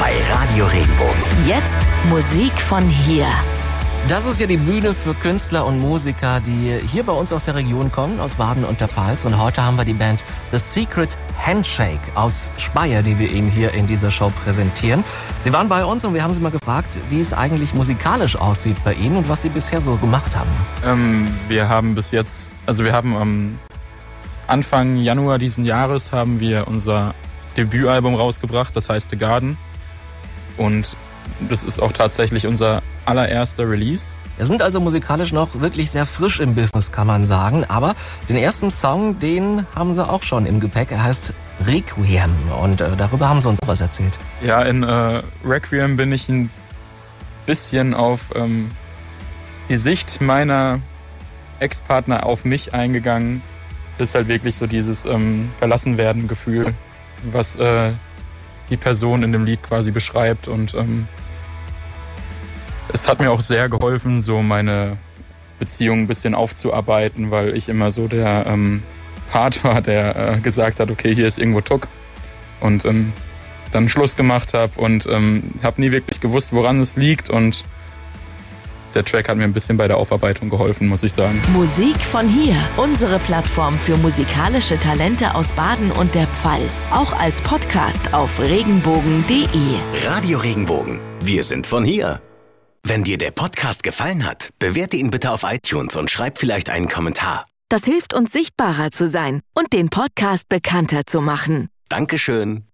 bei Radio Regenbogen. Jetzt Musik von hier. Das ist ja die Bühne für Künstler und Musiker, die hier bei uns aus der Region kommen, aus Baden und der Pfalz. Und heute haben wir die Band The Secret Handshake aus Speyer, die wir Ihnen hier in dieser Show präsentieren. Sie waren bei uns und wir haben Sie mal gefragt, wie es eigentlich musikalisch aussieht bei Ihnen und was Sie bisher so gemacht haben. Ähm, wir haben bis jetzt, also wir haben am Anfang Januar diesen Jahres haben wir unser Debütalbum rausgebracht, das heißt The Garden. Und das ist auch tatsächlich unser allererster Release. Wir sind also musikalisch noch wirklich sehr frisch im Business, kann man sagen. Aber den ersten Song, den haben sie auch schon im Gepäck. Er heißt Requiem und äh, darüber haben sie uns auch was erzählt. Ja, in äh, Requiem bin ich ein bisschen auf ähm, die Sicht meiner Ex-Partner auf mich eingegangen. Das ist halt wirklich so dieses ähm, Verlassenwerden-Gefühl, was äh, die Person in dem Lied quasi beschreibt. Und ähm, es hat mir auch sehr geholfen, so meine Beziehung ein bisschen aufzuarbeiten, weil ich immer so der ähm, Part war, der äh, gesagt hat, okay, hier ist irgendwo Tuck. Und ähm, dann Schluss gemacht habe und ähm, habe nie wirklich gewusst, woran es liegt. Und der Track hat mir ein bisschen bei der Aufarbeitung geholfen, muss ich sagen. Musik von hier. Unsere Plattform für musikalische Talente aus Baden und der Pfalz. Auch als Podcast auf regenbogen.de. Radio Regenbogen. Wir sind von hier. Wenn dir der Podcast gefallen hat, bewerte ihn bitte auf iTunes und schreib vielleicht einen Kommentar. Das hilft uns sichtbarer zu sein und den Podcast bekannter zu machen. Dankeschön.